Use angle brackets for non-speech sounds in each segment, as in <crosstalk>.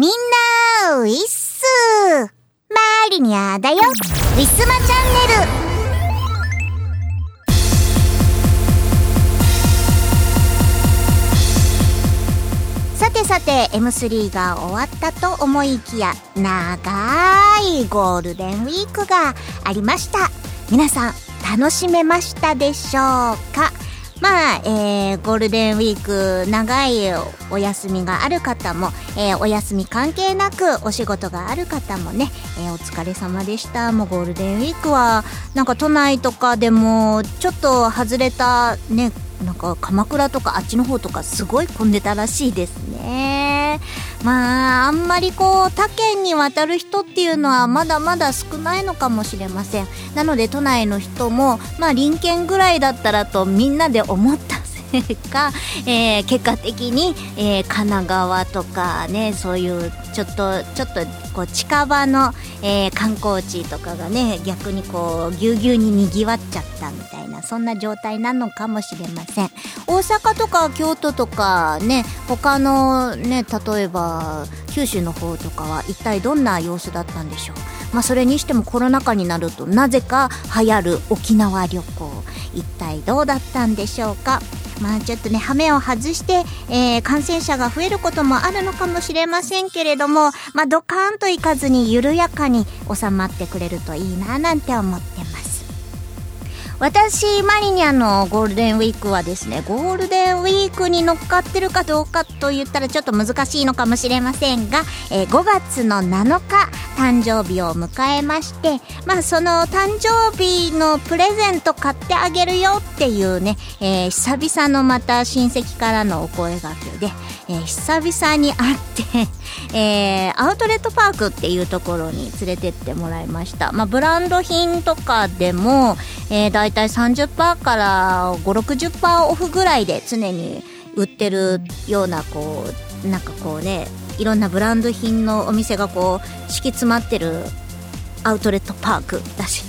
みんな、ウィッスマリニャだよ。ウィスマチャンネル。さてさて M3 が終わったと思いきや長いゴールデンウィークがありました。皆さん楽しめましたでしょうか？まあ、えー、ゴールデンウィーク長いお休みがある方も、えー、お休み関係なくお仕事がある方もね、えー、お疲れ様でした。もうゴールデンウィークはなんか都内とかでもちょっと外れたねなんか鎌倉とかあっちの方とかすごい混んでたらしいですね。まああんまりこう他県に渡る人っていうのはまだまだ少ないのかもしれません。なので都内の人もまあ隣県ぐらいだったらとみんなで思った。せいか、えー、結果的に、えー、神奈川とかねそういうちょっとちょっとこう近場の、えー、観光地とかがね逆にこうぎゅうぎゅうににぎわっちゃったみたいなそんな状態なのかもしれません。大阪とか京都とかね他のね例えば九州の方とかは一体どんな様子だったんでしょう。まあそれにしてもコロナ禍になるとなぜか流行る沖縄旅行。一体どうだったんでしょうか。まあちょっとね、羽目を外して、えー、感染者が増えることもあるのかもしれませんけれども、まあドカーンといかずに緩やかに収まってくれるといいななんて思ってます。私マリニャのゴールデンウィークはですねゴールデンウィークに乗っかってるかどうかと言ったらちょっと難しいのかもしれませんが、えー、5月の7日誕生日を迎えましてまあその誕生日のプレゼント買ってあげるよっていうね、えー、久々のまた親戚からのお声がけで、えー、久々に会ってえー、アウトレットパークっていうところに連れてってもらいました、まあ、ブランド品とかでも、えー、大体30%から560%オフぐらいで常に売ってるようなこうなんかこうねいろんなブランド品のお店がこう敷き詰まってるアウトレットパークだし。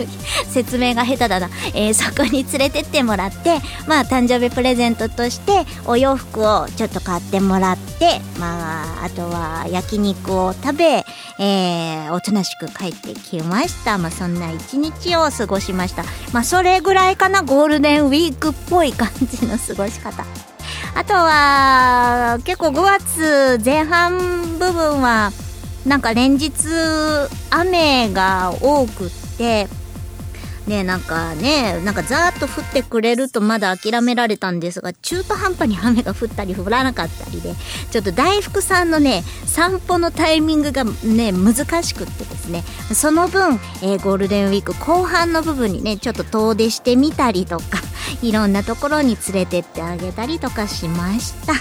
<laughs> 説明が下手だな、えー、そこに連れてってもらってまあ誕生日プレゼントとしてお洋服をちょっと買ってもらってまああとは焼肉を食べ、えー、おとなしく帰ってきました。まあそんな一日を過ごしました。まあそれぐらいかな。ゴールデンウィークっぽい感じの過ごし方。あとは結構5月前半部分はなんか連日雨が多くってねなんかねなんかざーっと降ってくれるとまだ諦められたんですが中途半端に雨が降ったり降らなかったりでちょっと大福さんのね散歩のタイミングがね難しくってですねその分、えー、ゴールデンウィーク後半の部分にねちょっと遠出してみたりとか <laughs> いろんなところに連れてってあげたりとかしました。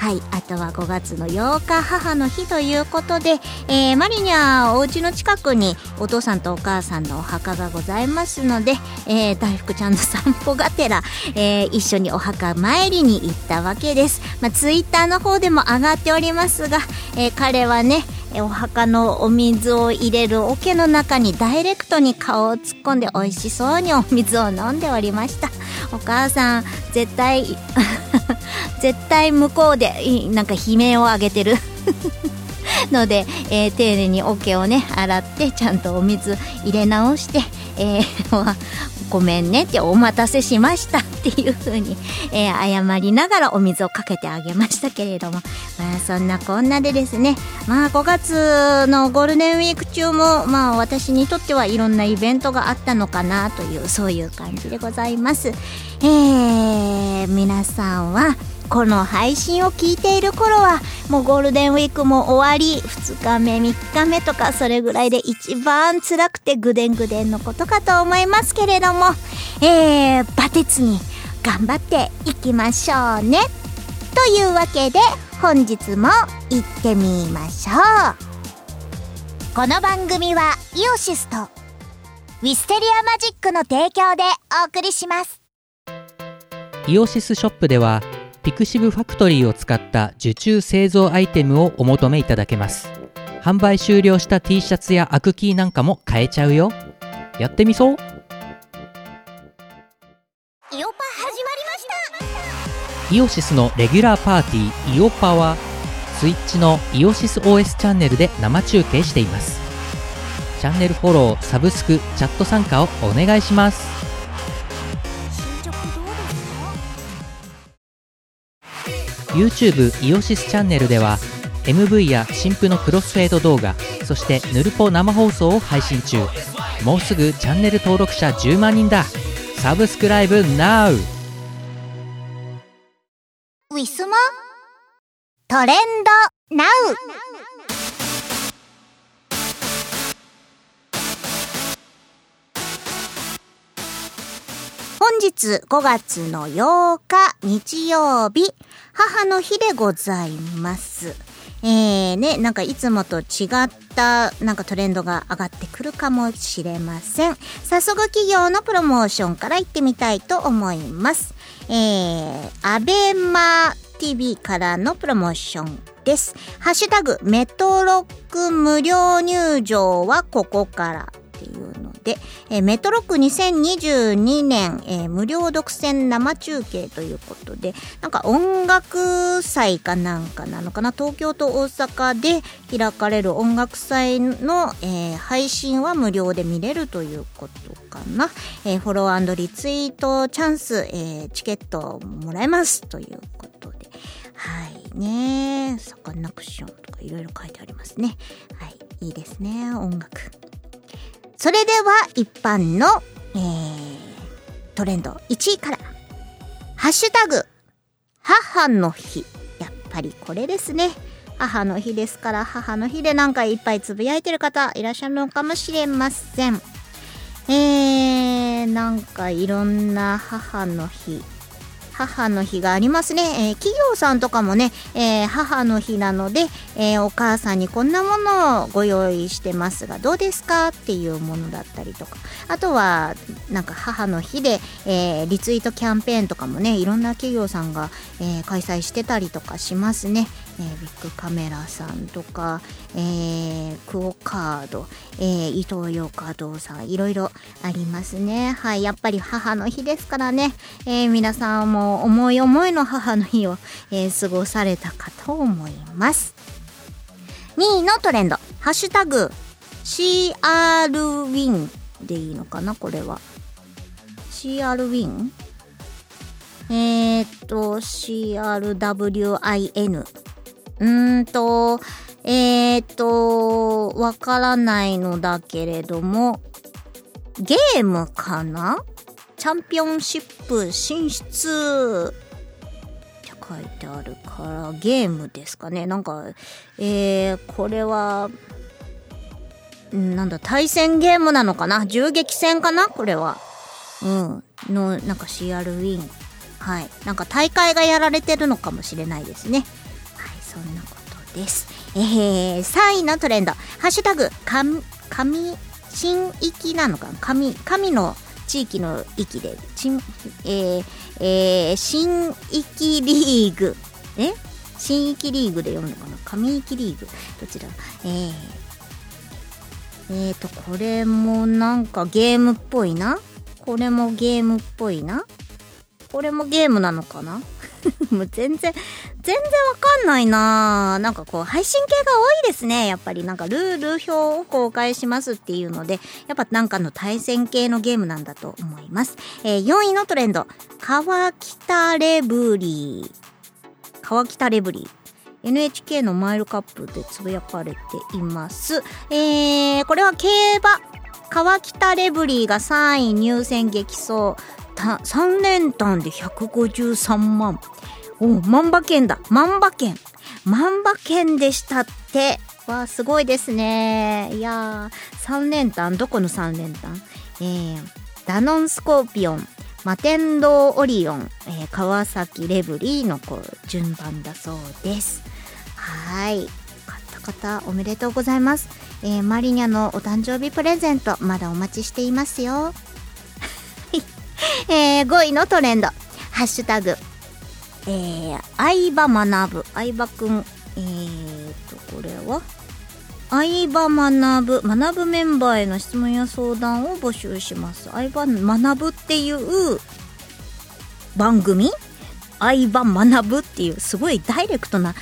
はいあとは5月の8日母の日ということで、えー、マリニャお家の近くにお父さんとお母さんのお墓がございますので、えー、大福ちゃんの散歩がてら、えー、一緒にお墓参りに行ったわけです、まあ、ツイッターの方でも上がっておりますが、えー、彼はねお墓のお水を入れる桶の中にダイレクトに顔を突っ込んで美味しそうにお水を飲んでおりました。お母さん絶対 <laughs> 絶対向こうでなんか悲鳴を上げてる。<laughs> ので、えー、丁寧に桶をね洗ってちゃんとお水入れ直して、えー、ごめんねってお待たせしましたっていう風に、<laughs> えー、謝りながらお水をかけてあげましたけれども、<laughs> まあ、そんなこんなでですねまあ5月のゴールデンウィーク中もまあ私にとってはいろんなイベントがあったのかなというそういう感じでございます。えー、皆さんはこの配信を聞いている頃はもうゴールデンウィークも終わり2日目3日目とかそれぐらいで一番辛くてぐでんぐでんのことかと思いますけれどもえー、バテツに頑張っていきましょうね。というわけで本日も行ってみましょう。この番組はイオシスとウィステリアマジックの提供でお送りします。イオシスショップでは pixivFACTORY を使った受注製造アイテムをお求めいただけます。販売終了した T シャツやアクキーなんかも買えちゃうよ。やってみそ。イオパ始まりましたイオシスのレギュラーパーティーイオパはスイッチのイオシス OS チャンネルで生中継しています。チャンネルフォローサブスクチャット参加をお願いします。YouTube イオシスチャンネルでは MV や新婦のクロスフェード動画そしてヌルポ生放送を配信中。もうすぐチャンネル登録者10万人だ。サブスクライブ NOW! ウ。ィスマトレンドナ本日5月の8日日曜日母の日でございます。えーね、なんかいつもと違ったなんかトレンドが上がってくるかもしれません。早速企業のプロモーションから行ってみたいと思います。えー、アベマ TV からのプロモーションです。ハッシュタグ、メトロック無料入場はここからっていうので、えーメトロック2022年、えー無料独占生中継ということで、なんか音楽祭かなんかなのかな、東京と大阪で開かれる音楽祭の、えー配信は無料で見れるということかな。えーフォローリツイートチャンス、えーチケットもらえますということで。はいねサカナクションとかいろいろ書いてありますね。はい、いいですね、音楽。それでは一般の、えートレンド1位から。ハッシュタグ、母の日。やっぱりこれですね。母の日ですから、母の日でなんかいっぱいつぶやいてる方いらっしゃるのかもしれません。えー、なんかいろんな母の日。母の日がありますね、えー企業さんとかもね、えー母の日なので、えーお母さんにこんなものをご用意してますがどうですかっていうものだったりとか。あとはなんか母の日で、えリツイートキャンペーンとかもねいろんな企業さんが、え開催してたりとかしますね、えビッグカメラさんとか、えークオカード、えーイトーヨーカドさんいろいろありますね。はいやっぱり母の日ですからね、え皆さんも思い思いの母の日を、えー過ごされたかと思います。2位のトレンド。ハッシュタグ CR ウィンでいいのかなこれは。CR ウィン？えー、っと CRWIN うーんとえー、っとわからないのだけれどもゲームかな？チャンピオンシップ進出って書いてあるからゲームですかね。なんかえー、これはなんだ対戦ゲームなのかな？銃撃戦かな？これは。うん。のなんか CR ウィン。はい。なんか大会がやられてるのかもしれないですね。はいそんなことです。えー、3位のトレンド。ハッシュタグ神神新域なのかな？神神の地域の域で、ちんえーえー新域リーグ。え？新域リーグで読むのかな？上域リーグ。どちら？えー、えーと、これもなんかゲームっぽいな？これもゲームっぽいな？これもゲームなのかな？<laughs> もう全然、全然わかんないななんかこう、配信系が多いですね。やっぱりなんかルール表を公開しますっていうので、やっぱなんかの対戦系のゲームなんだと思います。えー4位のトレンド、川北レブリー。川北レブリー。NHK のマイルカップでつぶやかれています。えー、これは競馬。カワキタレブリーが3位入選激走。た3連単で153万。大万馬券だ。万馬券。万馬券でしたって。わあ、すごいですね。いやー、3連単、どこの3連単えー、ダノンスコーピオン、マテンロウオリオン、えーカワキタレブリーのこう順番だそうです。はい。買った方、おめでとうございます。えーマリニャのお誕生日プレゼント、まだお待ちしていますよ。えー5位のトレンド、ハッシュタグ、えー、相葉学ぶ、相葉くん、えーと、これは？相葉学ぶ、学ぶメンバーへの質問や相談を募集します。相葉学ぶっていう番組？相葉学ぶっていう、すごいダイレクトな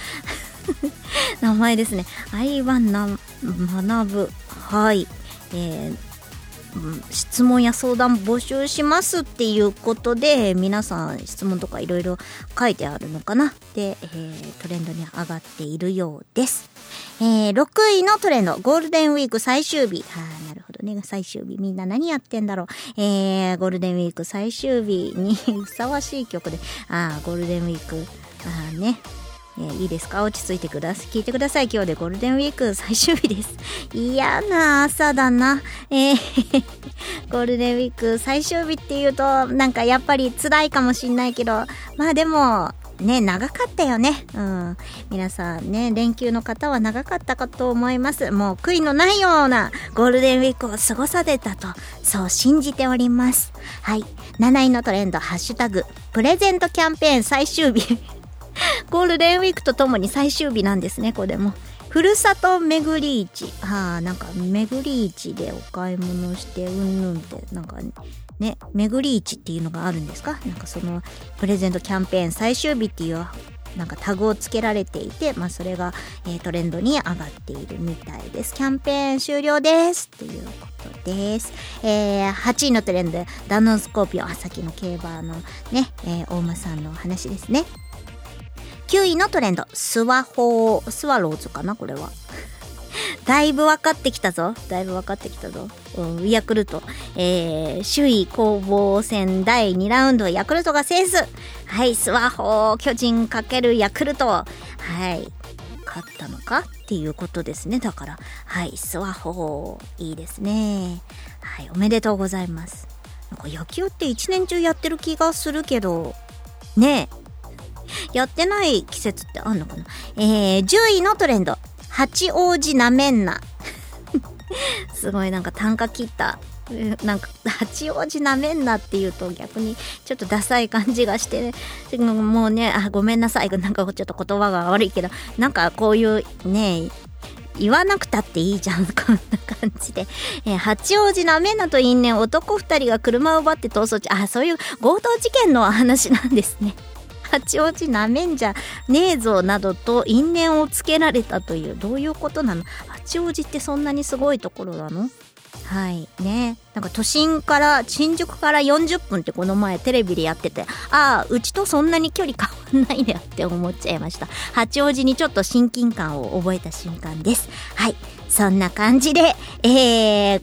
<laughs> 名前ですね。相葉な学ぶ。はい。えー質問や相談募集しますっていうことで皆さん質問とかいろいろ書いてあるのかな。で、えートレンドに上がっているようです、えー6位のトレンド。ゴールデンウィーク最終日。はあなるほどね。最終日みんな何やってんだろう、えーゴールデンウィーク最終日に <laughs> ふさわしい曲で。あーゴールデンウィーク。あーね。えーいいですか？落ち着いてください。聞いてください。今日でゴールデンウィーク最終日です。<laughs> 嫌な朝だな。えー <laughs> ゴールデンウィーク最終日っていうと、なんかやっぱり辛いかもしんないけど、まあでも、ね、長かったよね。うん。皆さんね、連休の方は長かったかと思います。もう悔いのないようなゴールデンウィークを過ごされたと、そう信じております。はい。7位のトレンド、ハッシュタグ、プレゼントキャンペーン最終日。ゴールデンウィークとともに最終日なんですね、これも。ふるさと巡り市。はあ、なんか、巡り市でお買い物して、うんぬんって、なんか、ね、巡り市っていうのがあるんですか？なんかその、プレゼントキャンペーン最終日っていう、なんかタグをつけられていて、まあそれが、えートレンドに上がっているみたいです。キャンペーン終了ですっていうことです。えー、8位のトレンド、ダノンスコーピオン、あ、さっきの競馬のね、えー大馬さんの話ですね。9位のトレンド、スワホー、スワローズかなこれは。<laughs> だいぶ分かってきたぞ。だいぶ分かってきたぞ。うん、ヤクルト。えー、首位攻防戦第2ラウンド、ヤクルトが制す。はい、スワホー、巨人かけるヤクルト。はい。勝ったのかっていうことですね。だから、はい、スワホー、いいですね。はい、おめでとうございます。なんか野球って一年中やってる気がするけど、ねえ。やってない季節ってあんのかな？えー、10位のトレンド。八王子なめんな。<laughs> すごいなんか単価切った。なんか、八王子なめんなって言うと逆にちょっとダサい感じがして、ねもうね、あ、ごめんなさい。なんかちょっと言葉が悪いけど、なんかこういうね、言わなくたっていいじゃん、<laughs> こんな感じで。えー八王子なめんなと因縁、男二人が車を奪って逃走中。あ、そういう強盗事件の話なんですね。八王子なめんじゃねえぞなどと因縁をつけられたというどういうことなの？八王子ってそんなにすごいところなの？はいね。なんか都心から新宿から40分ってこの前テレビでやっててああうちとそんなに距離変わんないねって思っちゃいました。八王子にちょっと親近感を覚えた瞬間です。はい。そんな感じでえー、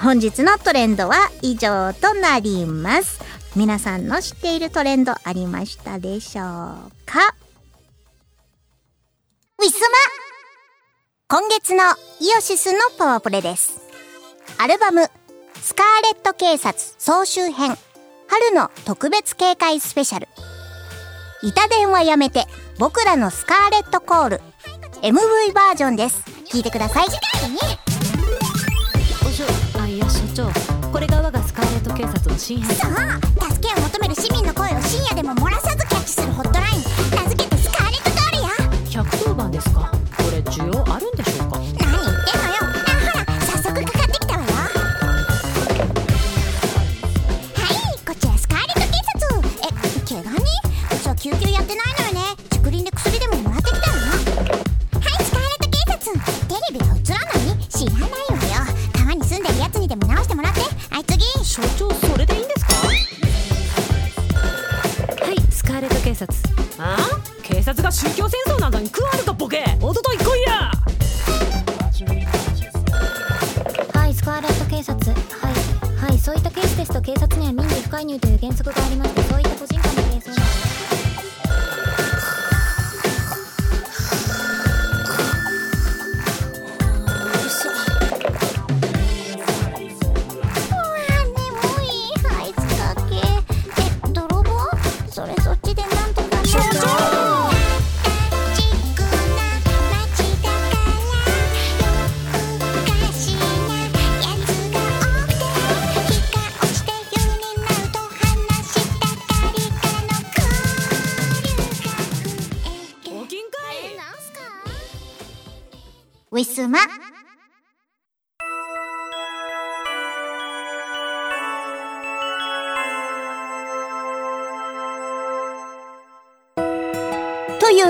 本日のトレンドは以上となります。皆さんの知っているトレンドありましたでしょうか？ウィスマ今月のイオシスのパワープレです。アルバム、スカーレット警察総集編、春の特別警戒スペシャル。板電話やめて、僕らのスカーレットコール、MV バージョンです。聞いてください。あいや所長これが我が警察の新編さあ助けを求める市民の声を深夜でも漏らさずキャッチするホットライン。名付けてスカーレットコールよ110番ですかあ警察が宗教戦争なんかに食わるかボケ。おととい来いやはい、スコアラット警察。はい、はい、そういったケースですと警察には民事不介入という原則があります。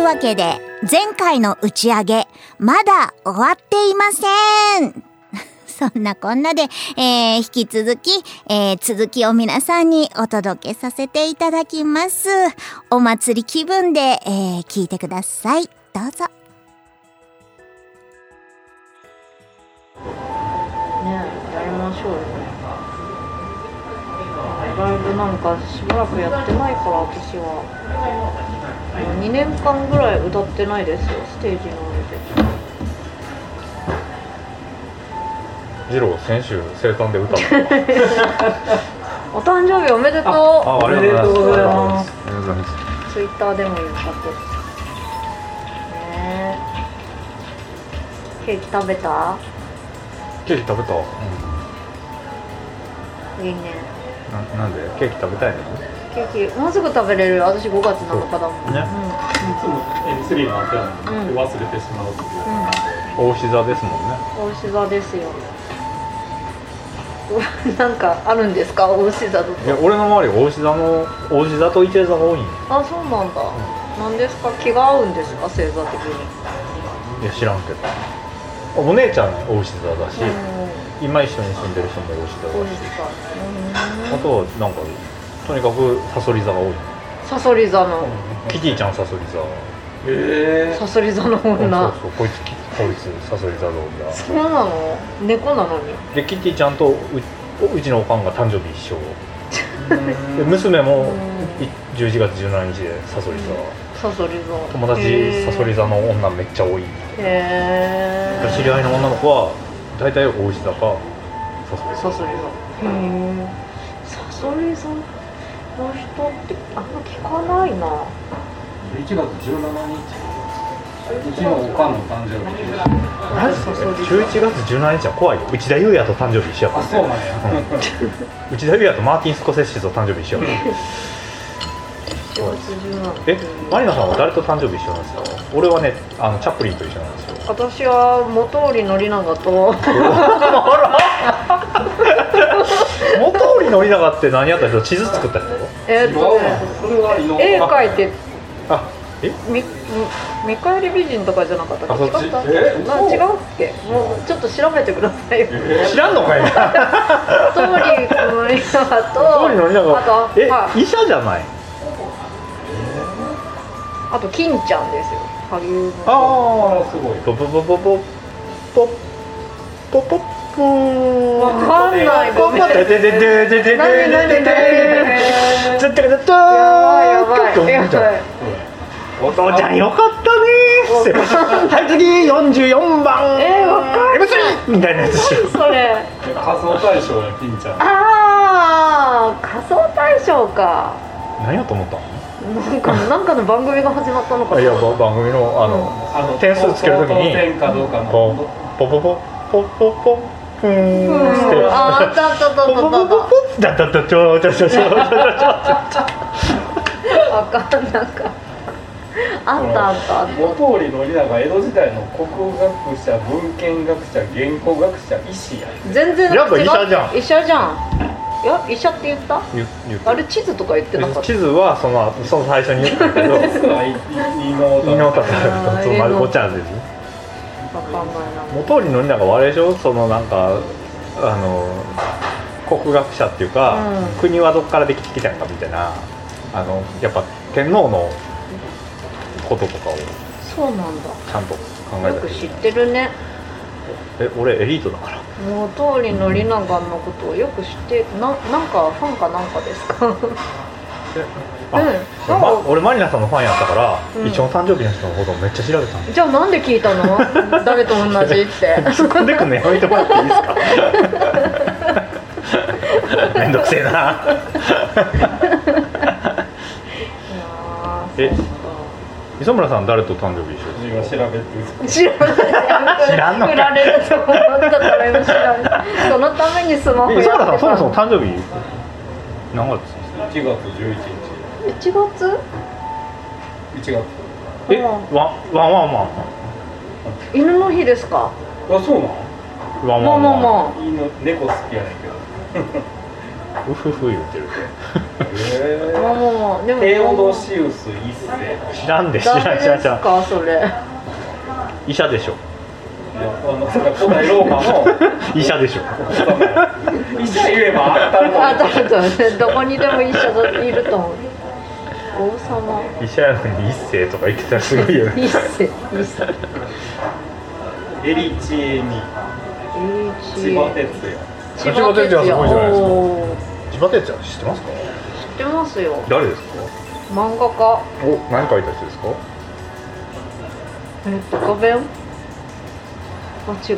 わけで前回の打ち上げ、まだ終わっていません。<laughs> そんなこんなで、えー、引き続き、えー、続きを皆さんにお届けさせていただきます。お祭り気分で、えー、聞いてください。どうぞ。ねやりましょうよライブなんかしばらくやってないから私は2年間ぐらい歌ってないですよステージの上でジロー先週生誕で歌った <laughs> お誕生日おめでとう。あありがとうございまます。ありがとうございます。ツイッターでも言ったと。ねえ。ケーキ食べた？ケーキ食べた、ういいね。ん、ななんで？ケーキ食べたいの？ケーキ。もうすぐ食べれる。私5月7日だもん。ね。いつも M3 回ってるの忘れてしまうっていう。うん、座ですもんね。大志座ですよ。<laughs> なんかあるんですか？大志座といや俺の周り大志座の大志座と一座が多いんよ。あそうなんだ、なんですか？気が合うんですか？星座的に。いや知らんけど。お姉ちゃん大志座だし、うん今一緒に住んでる人も大志座大だし。志座あとはなんかとにかくサソリ座が多い。さそり座の。キティちゃんサソリ座。えさそり座のそう女そうこいつこいつサソリ座の女。そうなの？猫なのに。でキティちゃんとううちのおかんが誕生日一緒。で娘もうんい11月17日でサソリ座。さそり座。友達サソリ座の女めっちゃ多い。へえ知り合いの女の子は大体大石座かサソリ座。さそり座。へえさそり座の人ってあんま聞かないな。1月17日。うちのおかんの誕生日マジで11月17日は怖いよ内田裕也と誕生日一緒や。からあそうなん。や内田裕也とマーティン・スコセッシと誕生日一緒や。からえマリナさんは誰と誕生日一緒なんですか？俺はねあのチャップリンと一緒なんですよ。私は本居宣長と <laughs> <laughs> 元織宣長って何やった人地図作った人？えーっとね絵描いてあえ？みみ見返り美人とかじゃなかったっけ？違った？え？な違うっけ？もうちょっと調べてくださいよ。知らんのかいな。ストーリーの映画と元織宣あと長えはい医者じゃない？あと金ちゃんですよ。ああすごい。ポポポポポポポポポーわかんない。ポポテテテテテテテテ何何何つっとやばい。やばい。やばい。お父ちゃんよかったねはい。次44番えわかんない。みたい。なやつそれ仮想大賞や金ちゃんああ仮想大賞か何やと思ったなんかなんかの番組が始まったのかい。や番組のあのあの点数つけるときにポポポポポポふー。んああったあったあったあポったあっポポポポだだだちょちょちょちょちょちょたわかんなかったあったあったあった元織宣長江戸時代の国学者文献学者原稿学者医師や全然やっぱ医者じゃん医者じゃんいや医者って言ったあれ地図とか言ってなかった地図はそのその最初に言ったけど伊能忠敬と丸子ちゃんですわかんないな。元織宣長はあれでしょ？そのなんかあの国学者っていうか、うん。国はどっからできてきたんかみたいなあのやっぱ天皇のこととかをそうなんだ。ちゃんと考えたり。よく知ってるね。え俺エリートだから。元織宣長のことをよく知ってななんかファンかなんかですか？あ、<laughs> うん。俺ま俺マリナさんのファンやったから、うん。一緒の誕生日の人のことをめっちゃ調べたんじゃあなんで聞いたの？<laughs> 誰と同じって。突っ込んでくんのやめてもらっていいですか？<laughs> めんどくせえな。え磯村さん誰と誕生日一緒です今調べて知らない知らんのか振られると思ったからそのためにスマホえ磯村さんそもそも誕生日何月1月11 1月？日1月。えうん。ワンワンワンワン。犬の日ですか？あそうなんワンまあまあワンワン。まいいの猫好きやねんけど。ウフフ言ってるえ。まあまあまあ。でもテオドシウス一世。知らんで知らん知らん知らん。かそれ。医者でしょ。あのそれ古代ローマの。<laughs> 医者でしょ。医者言えば当たると思う。どこにでも医者がいると思う王様。医者やのに一世とか言ってたらすごいよね。<laughs> 一世一世。エリチエミ一千葉哲也。千千葉哲也すごいじゃないですか。千葉哲也。知ってますか？知ってますよ。誰ですか？漫画家。お何書いた人ですか？えっと画弁あ違う。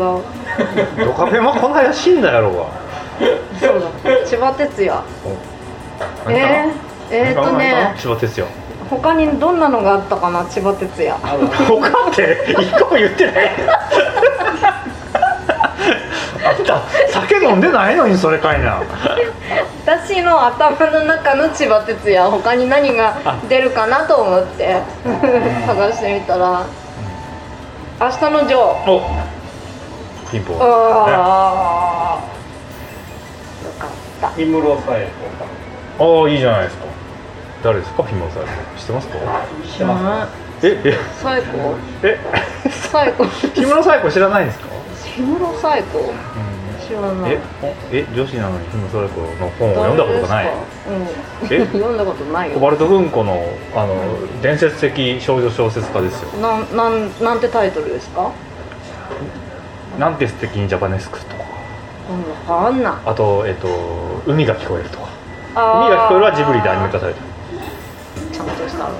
<laughs> ドカベンはこの間死んだやろうが。そうだ。千葉哲也。えー、えー、っとね千葉哲也。他にどんなのがあったかな千葉哲也。他って一個も言ってない。あんた。酒飲んでないの？にそれかいな。私の頭の中の千葉哲也他に何が出るかなと思って探してみたら「明日のジョー。お。ピンポ」ン。ああよかった。氷室冴えああいいじゃないですか誰ですか？氷室さん。知ってますか？知ってますええ？最高え最高氷室最高知らないんですか？氷室最高知らない。え？え？女子なのに氷室最高の本を読んだことがない？うん、え？<laughs> 読んだことないよ。コバルト文庫のあの伝説的少女小説家ですよ。なんなんなんてタイトルですか？なんて素敵にジャパネスクとか。うんわかんない。あとえっと海が聞こえるとか。海が聞こえるはジブリでアニメ化されてるしたの。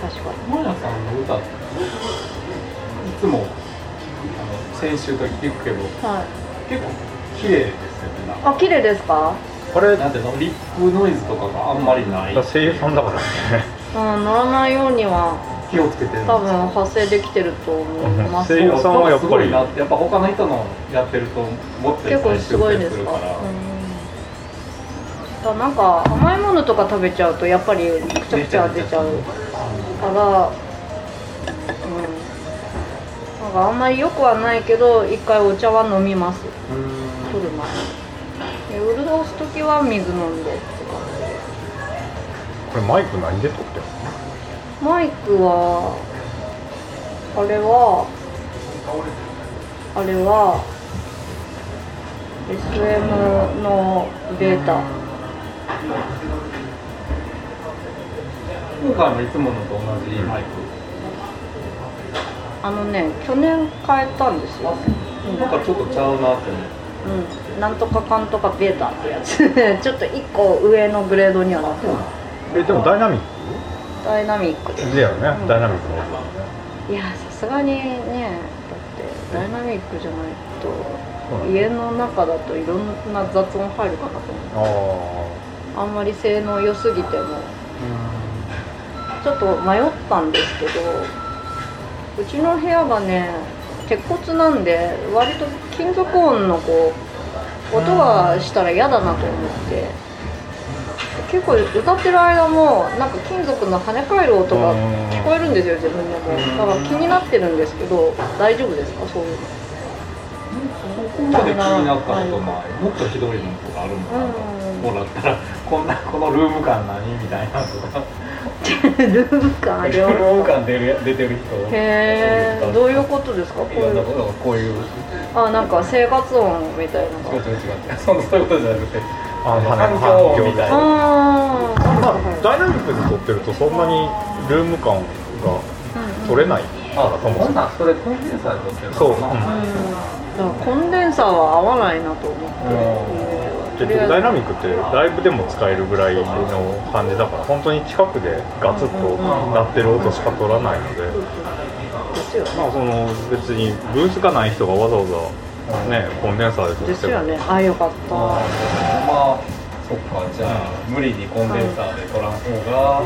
確かに。マヤさんの歌っていつもあの先週と聞くけどはい。結構綺麗ですよね。あ綺麗ですか？あれなんていうの？リップノイズとかがあんまりない。声優さんだからねうん乗らないようには気をつけて多分発声できてると思います声優さんはやっぱり。すごいなってやっぱ他の人のやってるともっと結構すごいですか？らうんだなんか甘いものとか食べちゃうとやっぱりくちゃくちゃ出ちゃうからうん。なんかあんまり良くはないけど一回お茶は飲みます。取る前。にで潤す時は水飲んで。って感じでこれマイク何で撮ってるマイクはあれはあれは SM のベータ今回もいつものと同じマイク、あのね去年変えたんですよ、うん。なんかちょっとちゃうなって思う。ん、なんとかかんとかベータってやつ。<laughs> ちょっと一個上のグレードにはなってます。えでもダイナミッダイナミック。ですクだよね、うん。ダイナミックのいやさすがにねだってダイナミックじゃないと家の中だといろんな雑音入るかなと思うああんまり性能良すぎても。ちょっと迷ったんですけどうちの部屋がね鉄骨なんで割と金属音のこう音がしたら嫌だなと思って。結構歌ってる間もなんか金属の跳ね返る音が聞こえるんですよ自分でもだから気になってるんですけど大丈夫ですか？そういうの。そこまで気になったことないもっとひどいのとかあるのかなうんもらったらこんなこのルーム感何みたいなとか。ルーム感あルりますーム感出る出てる人。へえどういうことですか？こういう。なこういう違う違う。あなんか生活音みたいなのが。違うそのそういうことじゃなくて環境音みたいな。あまあダイナミックで撮ってるとそんなにルーム感が取れない。からそも。そそれコンデンサーで撮ってるのそう、うん。だからコンデンサーは合わないなと思って、結局ダイナミックってライブでも使えるぐらいの感じだから本当に近くでガツッと鳴ってる音しか取らないので、まあその別にブースがない人がわざわざねコンデンサーで撮ってもですよね。あよかった。まあそっかじゃあ無理にコンデンサーで撮らん方が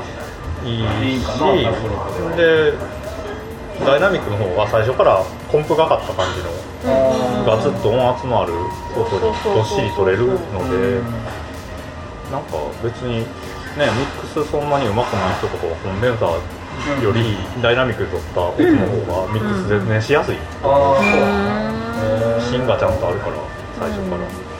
いいいいかなしでダイナミックの方は最初からコンプがかった感じのガツッと音圧のある音にどっしり取れるのでなんか別にねミックスそんなに上手くない人とかはコンデンサーよりダイナミックで撮った音の方がミックスでねしやすい。う芯がちゃんとあるから最初から。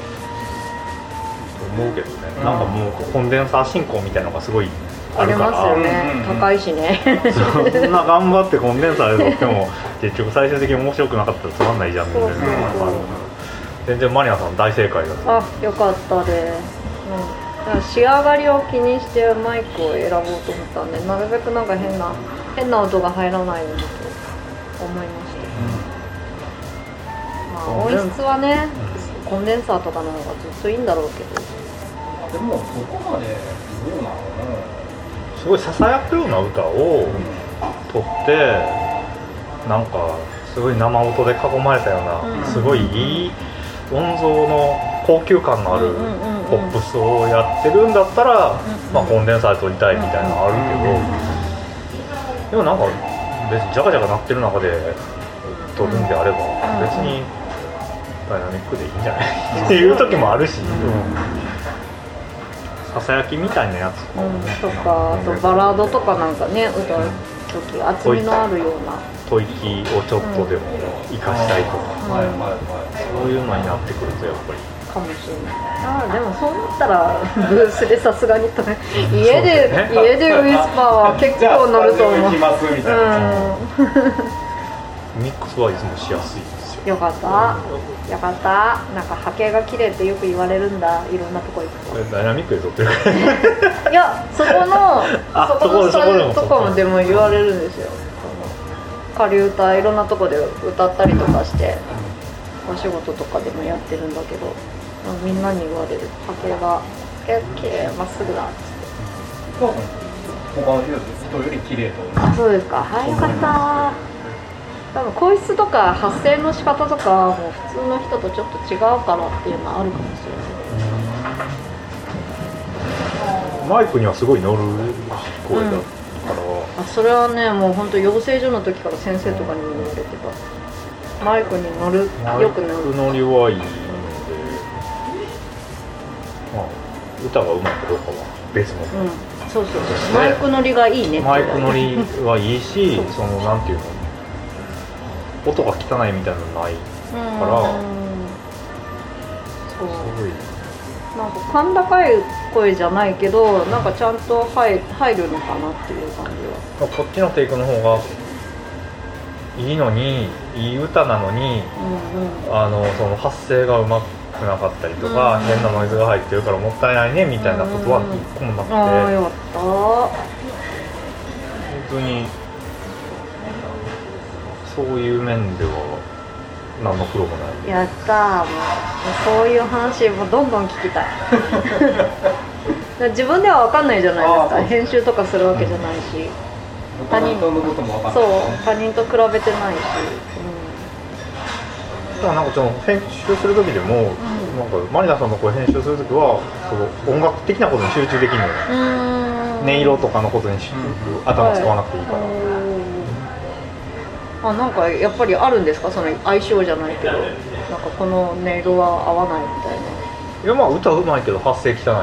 思うけどね、なんかもうコンデンサー進行みたいなのがすごいあありますよね、うんうんうん。高いしね。そんな頑張ってコンデンサーで撮っても結局最終的に面白くなかったらつまんないじゃんみたいな。全然マリナさん大正解だった。あよかったです、うん、仕上がりを気にしてマイクを選ぼうと思ったんでなるべくなんか変な変な音が入らないようにと思いました、まあ、音質はねコンデンサーとかの方がずっといいんだろうけど。でもそこまでどうなのすごいささやくような歌を撮ってなんかすごい生音で囲まれたよううん。なすごいいい音像の高級感のあるうんうんうんうん。ポップスをやってるんだったら、うんまあ、コンデンサーで撮りたいみたいなのあるけど、でもなんか別にジャカジャカ鳴ってる中で撮るんであればうん別にダイナミックでいいんじゃない？<laughs> っていう時もあるし、ささやきみたいなやつ。うん、とかあとバラードとかなんかね歌う時厚みのあるような。吐息をちょっとでも生かしたいとか、はいはいはいそういうのになってくるとやっぱり。かもしれない。あーでもそうなったらブースでさすがにとね家で、ね。家でウィスパーは結構乗ると思う。じゃあスタジオ行きますみたいな、う <laughs> ミックスはいつもしやすいですよかった。よかった。なんか波形が綺麗ってよく言われるんだ。いろんなとこ行くこれダイナミックで撮ってる。からといやそこの <laughs> あそこのスタジオそこでもとかもでも言われるんですよ。仮歌いろんなとこで歌ったりとかしてお仕事とかでもやってるんだけどみんなに言われる波形が「綺麗まっすぐだ」っつって。他の人より綺麗と。思うあそうですか。はいよかった多分声質とか発声の仕方とかも普通の人とちょっと違うからっていうのはあるかもしれない。マイクにはすごい乗る声だから、あそれはねもう本当養成所の時から先生とかにも言われてたマイクに乗るよく乗る乗りはいいので、まあ、歌がうまいかどうかは別の、うんそうそうそうマイク乗りがいいねマイク乗りはいいしそのなんていうの音が汚いみたいなのないうんからそうすごい。なんか甲高い声じゃないけどなんかちゃんと入入るのかなっていう感じは。こっちのテイクの方がいいのにいい歌なのにうんうん。あのその発声がうまくなかったりとか、うん変なノイズが入ってるからもったいないねみたいなことは一個もなくて、ああよかった本当にそういう面では何の苦労もない？やったーもうそういう話もどんどん聞きたい。<laughs> 自分では分かんないじゃないですか。編集とかするわけじゃないし。他の人のことも分かんそうない他人と比べてないし、でもなんかその編集する時でも、なんかマリナさんの声編集する時はその音楽的なことに集中できるのよ。うん、音色とかのことにし頭使わなくていいから、あなんかやっぱりあるんですか？その相性じゃないけど。なんかこの音色は合わないみたいな。いやまあ歌うまいけど発声汚いとか。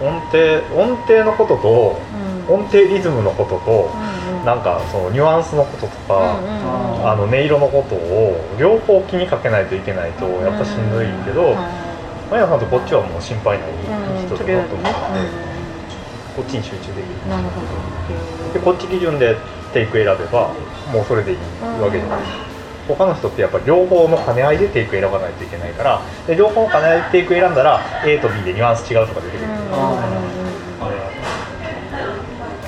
う音程音程のこととんうん。音程リズムのことと、うんうん。なんかそのニュアンスのこととか、うんうんうんあの音色のことを両方気にかけないといけないとやっぱしんどいけど、マヤさんとこっちはもう心配ないうん人だなと思って、こっちに集中できる。うんなるほでこっち基準でテイク選べばもうそれでいいわけじゃない、他の人ってやっぱり両方の兼ね合いでテイク選ばないといけないからで両方の兼ね合いでテイク選んだら A と B でニュアンス違うとか出てくる、ど、うん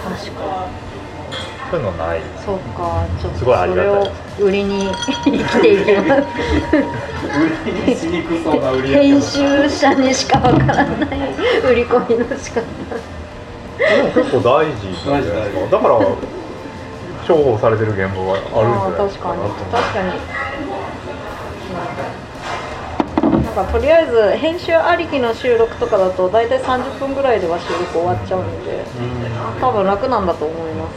確かそういうのない。にそうか。ちょっとすごいありがたい。それを売りに生きていきます売りにしにくそうな売り編集者にしかわからない。売り込みの仕方でも結構大事じゃないです大事かだから重宝されてる現場はあるんじゃないですか確かになと思う。確かに、うん、なんかとりあえず編集ありきの収録とかだと大体30分ぐらいでは収録終わっちゃうので多分楽なんだと思います、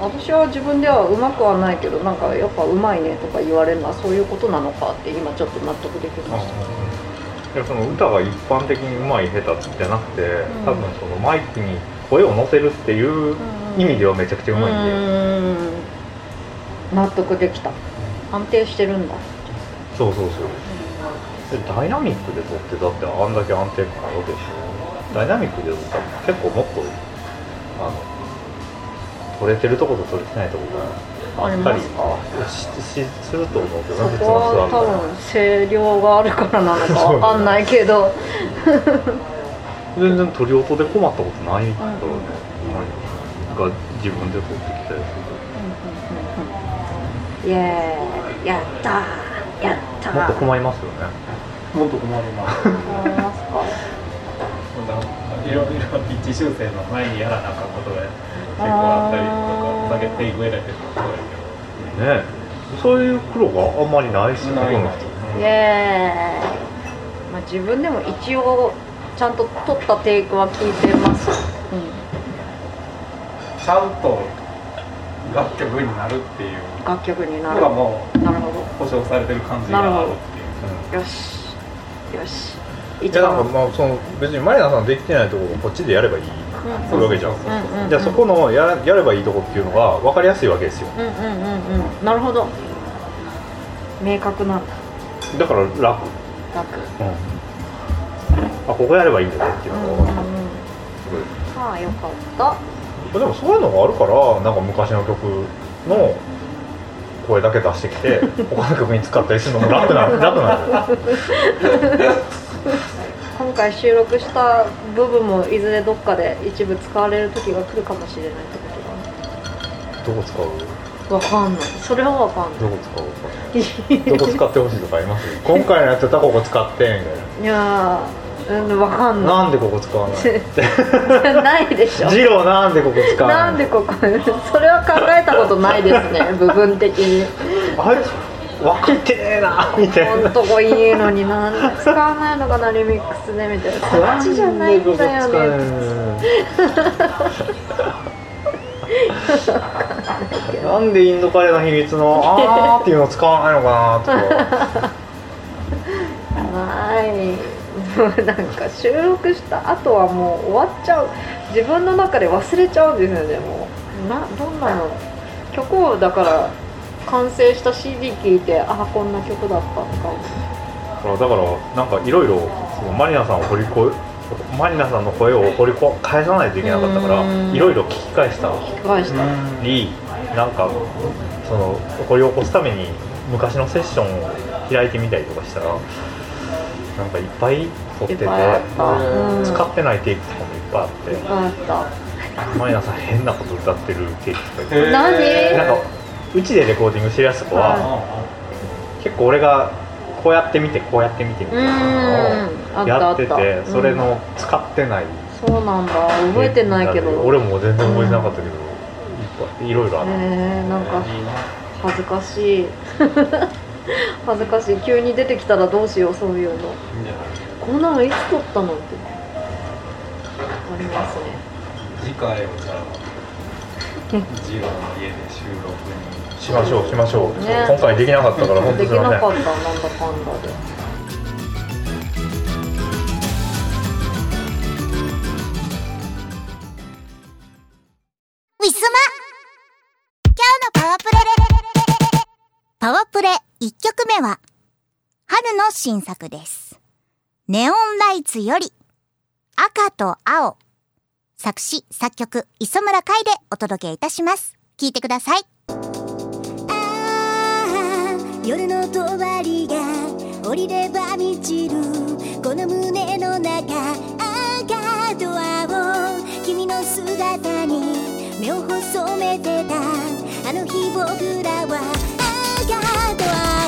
うん、私は自分ではうまくはないけどなんかやっぱうまいねとか言われるのはそういうことなのかって今ちょっと納得できましたいやその歌が一般的に上手い下手じゃなくて、ん。多分そのマイクに声を乗せるっていう意味ではめちゃくちゃ上手いんで、うん。納得できた。安定してるんだ。そうそうそう。でダイナミックで撮ってだってあんだけ安定感あるでしょ。ダイナミックで撮ったら結構もっとあの撮れてるとこと撮れてないとこがあったりししすると思うけどそこは多分声量があるからなのかわかんないけど。<laughs> 全然撮り音で困ったことないからね、が自分で撮ってきたやイエーイやったー。やったつもっとー困りますよね。もっと困るな思います <laughs> かいろいろピッチ修正の前にやらなあかんことが結構あったりとか下げていくえらいってことがあるけどね。そういう苦労があんまりないしないほとんどの人イエーイ、まあ、自分でも一応ちゃんと撮ったテイクは聞いてます、ちゃんと楽曲になるっていう楽曲になのるがもうなるほど。保証されてる感じがあるって。いうよし。よし。いやなんかまあその別にマリナさんできてないところをこっちでやればいいうんそういうわけじゃん。うんうんじゃあそこのややればいいとこっていうのが分かりやすいわけですよ。うんうんうんうん。なるほど。明確な。だから楽、うん、楽あここやればいいんだねっていううんのが分かるうんうん。ああよかった。でもそういうのがあるからなんか昔の曲の声だけ出してきて <laughs> 他の曲に使ったりするのも楽な楽なのよ <laughs> 今回収録した部分もいずれどっかで一部使われる時が来るかもしれないってこどこ使う？とだわかんない。それはわかんどこ使う？かどこ使ってほしいとかあります？<laughs> 今回のやつやったらここ使ってみたいな。いやーうんわかんなななんでここ使わないい？<laughs> ないでしょ。ジローなんでここ使わない？なんでここ？それは考えたことないですね <laughs> 部分的に。あれ？分かってねえなみたいな。とこいいのになんで使わないのかなリミックスでみたいな。そっちじゃないんだよね。なんでインドカレーの秘密のあーっていうのを使わないのかなとか。ない。もうなんか収録した後はもう終わっちゃう。自分の中で忘れちゃうんですよねもう。などんなの？曲をだから完成した CD 聴いてあこんな曲だったのか。だからなんかいろいろそのマリナさんを掘りこマリナさんの声を掘りこ返さないといけなかったからうん。いろいろ聞き返した。聞き返した。りなんかその掘り起こすために昔のセッションを開いてみたりとかしたらなんかいっぱい撮ってて使ってないテイクとかもいっぱいあってあっマリナさん変なこと歌ってるテイクとかいっぱいた何？なんかうちでレコーディングしてるやつとかは結構俺がこうやってみてこうやってみてみたいなのをやっててたそれの使ってないそうなんだ。覚えてないけど。俺も全然覚えてなかったけどいっぱいいろいろあってえー、なんか恥ずかしい。<laughs> 恥ずかしい。急に出てきたらどうしようそういうの。こんなのいつ撮ったのって。ありますね。次回はじゃあジローの家で収録にしましょうしましょう、ね今回できなかったから本当ですきいませんなかったなんだかんだでウィスマ今日のパワープレパワープレ1曲目は、春の新作です。ネオンライツより、赤と青。作詞、作曲、磯村海でお届けいたします。聴いてください。夜のとわりが降りれば満ちるこの胸の中赤と青君の姿に目を細めてた。あの日僕らは赤と青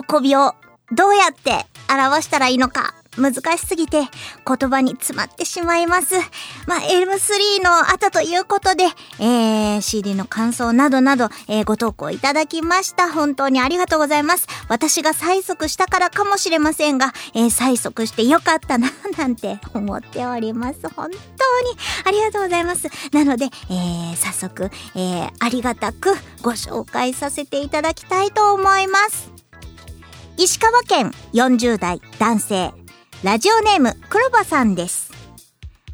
喜びをどうやって表したらいいのか難しすぎて言葉に詰まってしまいます。まあ、M3 の後ということで、えー、CD の感想などなど、えー、ご投稿いただきました。本当にありがとうございます。私が催促したからかもしれませんが、えー、催促してよかったな、<laughs> なんて思っております。本当にありがとうございます。なので、えー、早速、えー、ありがたくご紹介させていただきたいと思います。石川県40代男性。ラジオネーム黒羽さんです。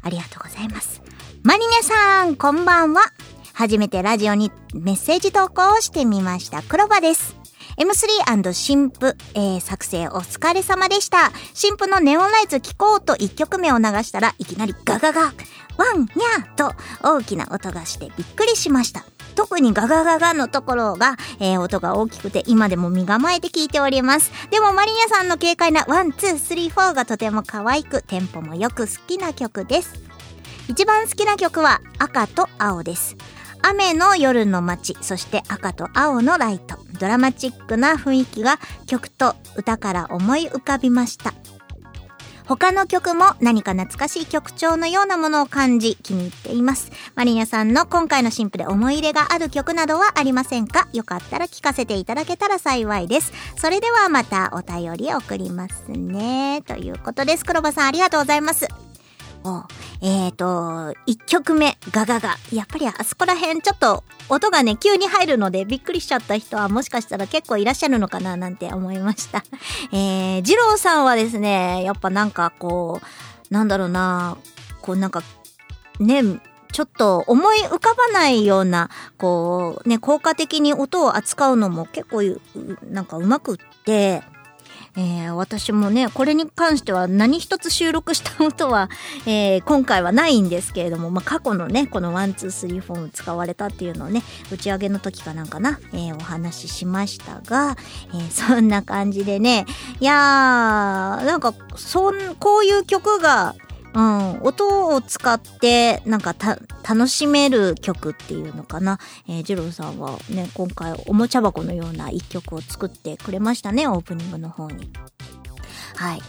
ありがとうございます。マリネさんこんばんは。初めてラジオにメッセージ投稿をしてみました。黒羽です。M3& 新譜、えー、作成お疲れ様でした。新譜のネオンライズ聞こうと1曲目を流したらいきなりガガガ、ワン、ニャーと大きな音がしてびっくりしました。特にガガガガのところが、えー、音が大きくて今でも身構えて聞いております。でもマリニャさんの軽快な one、two、three、four がとても可愛く、テンポもよく好きな曲です。一番好きな曲は赤と青です。雨の夜の街、そして赤と青のライト。ドラマチックな雰囲気が曲と歌から思い浮かびました。他の曲も何か懐かしい曲調のようなものを感じ気に入っています。マリニャさんの今回のシンプル思い入れがある曲などはありませんか？よかったら聞かせていただけたら幸いです。それではまたお便り送りますね。ということです。黒羽さんありがとうございます。おえーと、一曲目、ガガガ。やっぱりあそこら辺ちょっと音がね、急に入るのでびっくりしちゃった人はもしかしたら結構いらっしゃるのかななんて思いました。<laughs> えー、二郎さんはですね、やっぱなんかこう、なんだろうな、こうなんか、ね、ちょっと思い浮かばないような、こうね、効果的に音を扱うのも結構なんかうまくって、えー、私もね、これに関しては何一つ収録したことは、えー、今回はないんですけれども、まあ、過去のね、この one、two、three、four も使われたっていうのをね、打ち上げの時かなんかな、えー、お話ししましたが、えー、そんな感じでね、いやー、なんか、そん、こういう曲が、うん、音を使ってなんかた楽しめる曲っていうのかな。えー、ジローさんはね、今回おもちゃ箱のような一曲を作ってくれましたね、オープニングの方に。はい。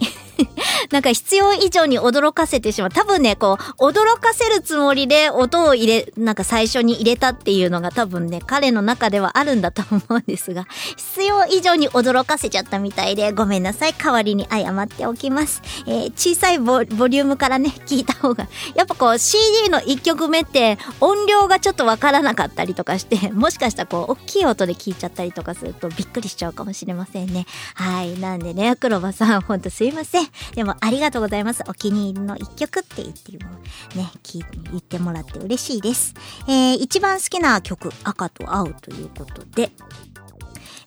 <laughs> なんか必要以上に驚かせてしまう。多分ね、こう、驚かせるつもりで音を入れ、なんか最初に入れたっていうのが多分ね、彼の中ではあるんだと思うんですが、必要以上に驚かせちゃったみたいで、ごめんなさい。代わりに謝っておきます。えー、小さいボボリュームからね、聞いた方が、やっぱこう CD の1曲目って音量がちょっとわからなかったりとかして、もしかしたらこう、大きい音で聞いちゃったりとかするとびっくりしちゃうかもしれませんね。はい。なんでね、黒羽さん、ほんとすいません。でもありがとうございます。お気に入りの一曲って言っても、ね、聞言ってもらって嬉しいです。えー、一番好きな曲、赤と青ということで、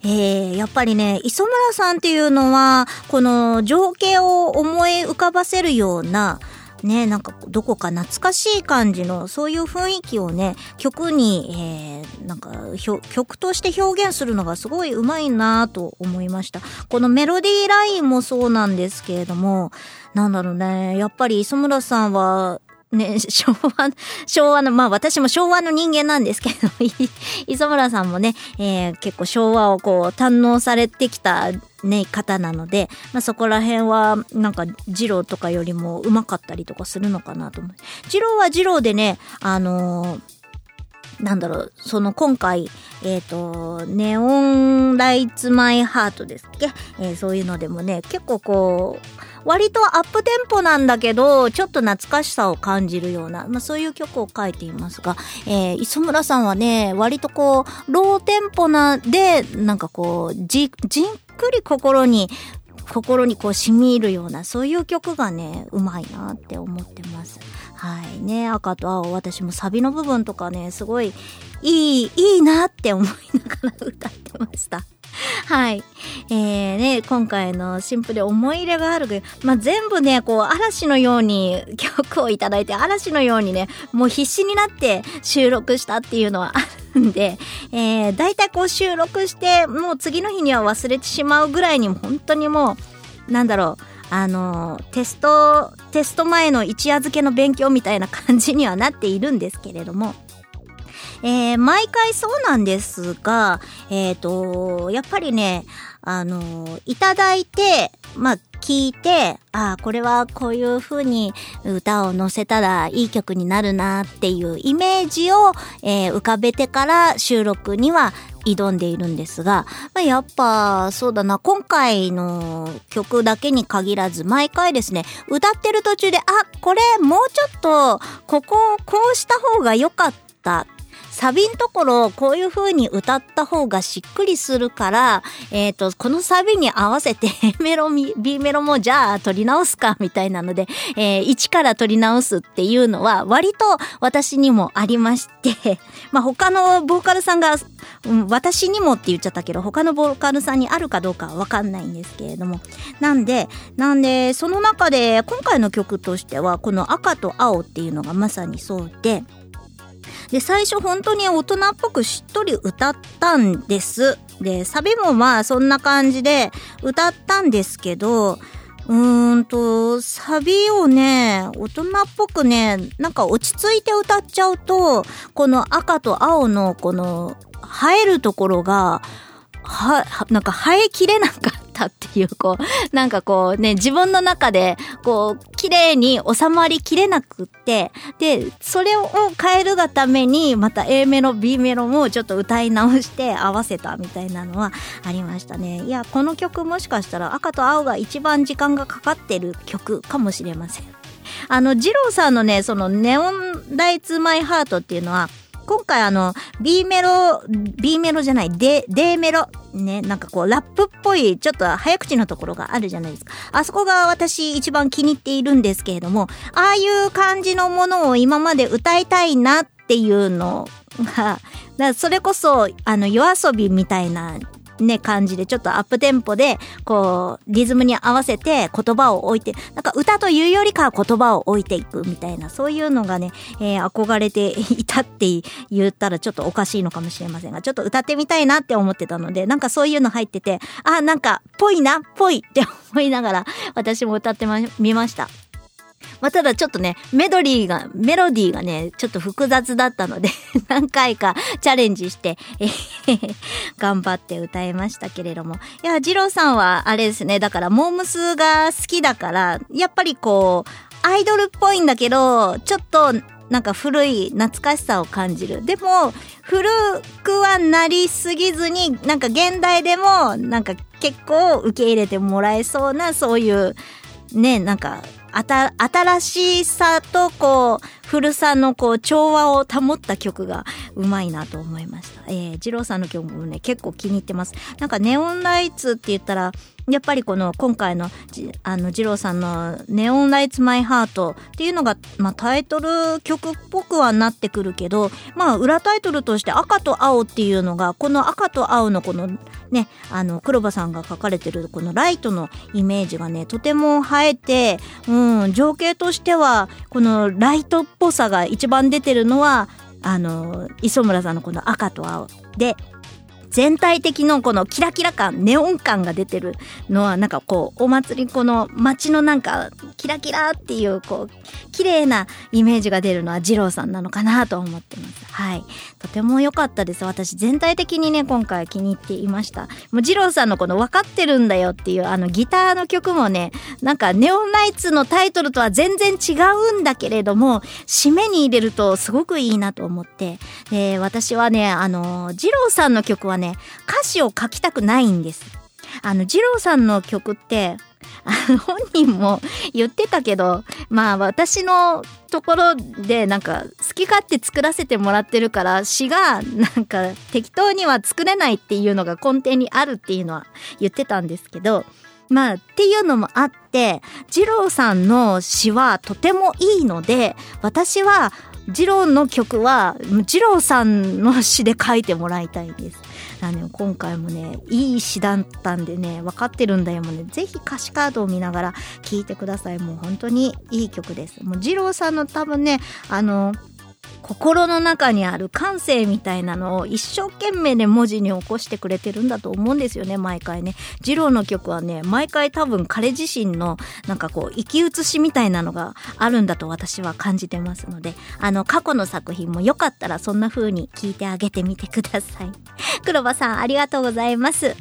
えー、やっぱりね、磯村さんっていうのは、この情景を思い浮かばせるような、ね、なんかどこか懐かしい感じのそういう雰囲気をね曲に、えー、なんか曲として表現するのがすごい上手いなと思いました。このメロディーラインもそうなんですけれどもなんだろうねやっぱり磯村さんはね、<laughs> 昭和、昭和の、まあ私も昭和の人間なんですけど、<laughs> 磯村さんもね、えー、結構昭和をこう堪能されてきたね、方なので、まあそこら辺はなんか二郎とかよりもうまかったりとかするのかなと思う。二郎は二郎でね、あのーなんだろう、その今回、えっ、ー、と、ネオンライツマイハートですっけ、えー、そういうのでもね、結構こう、割とアップテンポなんだけど、ちょっと懐かしさを感じるような、まあそういう曲を書いていますが、えー、磯村さんはね、割とこう、ローテンポなで、なんかこう、じ、じんくり心に心にこう染み入るようなそういう曲がねうまいなって思ってます。はいね赤と青私もサビの部分とかねすごいいいいいなって思いながら歌ってましたはい。えー、ね、今回の新婦で思い入れがあるけど、まあ、全部ね、こう、嵐のように曲をいただいて、嵐のようにね、もう必死になって収録したっていうのはあるんで、えー、大体こう収録して、もう次の日には忘れてしまうぐらいに、本当にもう、なんだろう、あの、テスト、テスト前の一夜漬けの勉強みたいな感じにはなっているんですけれども、えー毎回そうなんですが、えっ、と、やっぱりね、あの、いただいて、まあ、聞いて、ああ、これはこういう風に歌を載せたらいい曲になるなっていうイメージを、えー浮かべてから収録には挑んでいるんですが、まあ、やっぱそうだな、今回の曲だけに限らず、毎回ですね、歌ってる途中で、あ、これもうちょっと、ここをこうした方が良かった。サビんところこういう風に歌った方がしっくりするから、えっ、と、このサビに合わせて <laughs> メロ、B メロもじゃあ取り直すかみたいなので、えー、1から取り直すっていうのは割と私にもありまして、<laughs> まあ他のボーカルさんが、うん、私にもって言っちゃったけど、他のボーカルさんにあるかどうかはわかんないんですけれども。なんで、なんで、その中で今回の曲としては、この赤と青っていうのがまさにそうで、で、最初本当に大人っぽくしっとり歌ったんです。で、サビもまあそんな感じで歌ったんですけど、うーんと、サビをね、大人っぽくね、なんか落ち着いて歌っちゃうと、この赤と青のこの、生えるところが、は、はなんか生えきれなかったっていう、こう、<laughs> なんかこうね、自分の中で、こう、綺麗に収まりきれなくって、で、それを変えるがために、また A メロ、B メロもちょっと歌い直して合わせたみたいなのはありましたね。いや、この曲もしかしたら赤と青が一番時間がかかってる曲かもしれません。あの、二郎さんのね、そのネオンライツマイハートっていうのは、今回あの、B メロ、B メロじゃない、D、D メロ、ね、なんかこう、ラップっぽい、ちょっと早口のところがあるじゃないですか。あそこが私一番気に入っているんですけれども、ああいう感じのものを今まで歌いたいなっていうのが、それこそ、あの、夜遊びみたいな、ね、感じで、ちょっとアップテンポで、こう、リズムに合わせて言葉を置いて、なんか歌というよりかは言葉を置いていくみたいな、そういうのがね、えー憧れていたって言ったらちょっとおかしいのかもしれませんが、ちょっと歌ってみたいなって思ってたので、なんかそういうの入ってて、あ、なんか、ぽいな、ぽいって思いながら、私も歌ってまみました。まあ、ただちょっとね、メドリーが、メロディーがね、ちょっと複雑だったので、<laughs> 何回かチャレンジして、<laughs> 頑張って歌いましたけれども。いや、ジローさんはあれですね、だからモームスが好きだから、やっぱりこう、アイドルっぽいんだけど、ちょっと、なんか古い懐かしさを感じる。でも、古くはなりすぎずに、なんか現代でも、なんか結構受け入れてもらえそうな、そういう、ね、なんか、新しさと、こう、古さの、こう、調和を保った曲がうまいなと思いました。えー、二郎さんの曲もね、結構気に入ってます。なんか、ネオンライツって言ったら、やっぱりこの、今回の、あの、二郎さんの、ネオンライツマイハートっていうのが、まあ、タイトル曲っぽくはなってくるけど、まあ、裏タイトルとして赤と青っていうのが、この赤と青のこの、ね、あの、黒羽さんが書かれてるこのライトのイメージがね、とても映えて、うん、情景としては、このライトっぽさが一番出てるのは、あの、磯村さんのこの赤と青で、全体的のこのキラキラ感、ネオン感が出てるのは、なんかこう、お祭り、この街のなんか、キラキラっていう、こう、綺麗なイメージが出るのは二郎さんなのかなと思ってます。はい。とても良かったです。私、全体的にね、今回気に入っていました。もう二郎さんのこの分かってるんだよっていう、あの、ギターの曲もね、なんか、ネオンライツのタイトルとは全然違うんだけれども、締めに入れるとすごくいいなと思って、で、私はね、あの、二郎さんの曲はね、歌詞を書きたくないんです。あの、二郎さんの曲って、本人も言ってたけど、まあ私のところでなんか好き勝手作らせてもらってるから詩がなんか適当には作れないっていうのが根底にあるっていうのは言ってたんですけど、まあっていうのもあって、二郎さんの詩はとてもいいので、私は二郎の曲は二郎さんの詩で書いてもらいたいです。あの今回もねいい詩だったんでね分かってるんだよもね。是非歌詞カードを見ながら聴いてください。もう本当にいい曲です。もう二郎さんの多分ねあの心の中にある感性みたいなのを一生懸命ね文字に起こしてくれてるんだと思うんですよね毎回ね。二郎の曲はね毎回多分彼自身のなんかこう生き写しみたいなのがあるんだと私は感じてますのであの過去の作品もよかったらそんな風に聞いてあげてみてください。黒羽さんありがとうございます。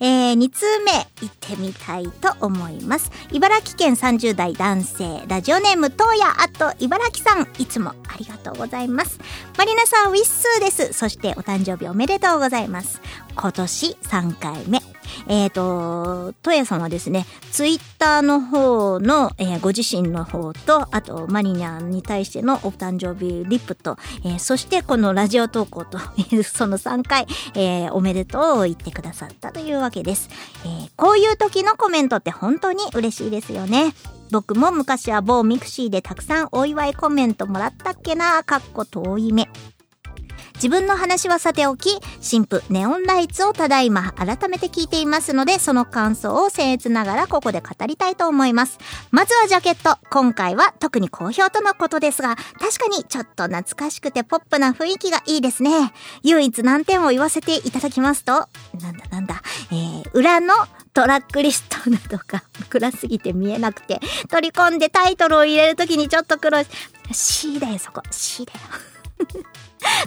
えー、2通目行ってみたいと思います。茨城県30代男性ラジオネーム東野あと茨城さんいつもありがとうございます。マリナさんウィッスーです。そしてお誕生日おめでとうございます。今年3回目えっ、ー、と、トヤさんはですね、ツイッターの方の、えー、ご自身の方と、あと、マリニャンに対してのお誕生日リップと、えー、そしてこのラジオ投稿という、<laughs> その3回、え、おめでとうを言ってくださったというわけです。え、こういう時のコメントって本当に嬉しいですよね。僕も昔は某ミクシーでたくさんお祝いコメントもらったっけな、かっこ遠い目。自分の話はさておき、新婦ネオンライツをただいま改めて聞いていますので、その感想を僭越ながらここで語りたいと思います。まずはジャケット。今回は特に好評とのことですが、確かにちょっと懐かしくてポップな雰囲気がいいですね。唯一難点を言わせていただきますと、なんだなんだ、えー、裏のトラックリストなどが <laughs> 暗すぎて見えなくて、取り込んでタイトルを入れるときにちょっと黒い。C だよ、そこ。C だよ。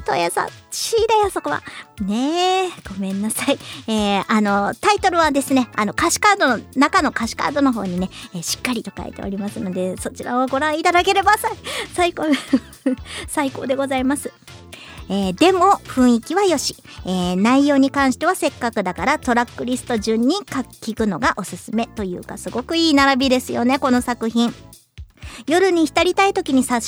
トヤさん、C だよ、そこは。ねえ、ごめんなさい。えー、あの、タイトルはですね、あの、歌詞カードの、中の歌詞カードの方にね、えー、しっかりと書いておりますので、そちらをご覧いただければさ、最高、<laughs> 最高でございます。えー、でも雰囲気はよし、えー、内容に関してはせっかくだからトラックリスト順に聞くのがおすすめというかすごくいい並びですよねこの作品夜に浸りたい時に最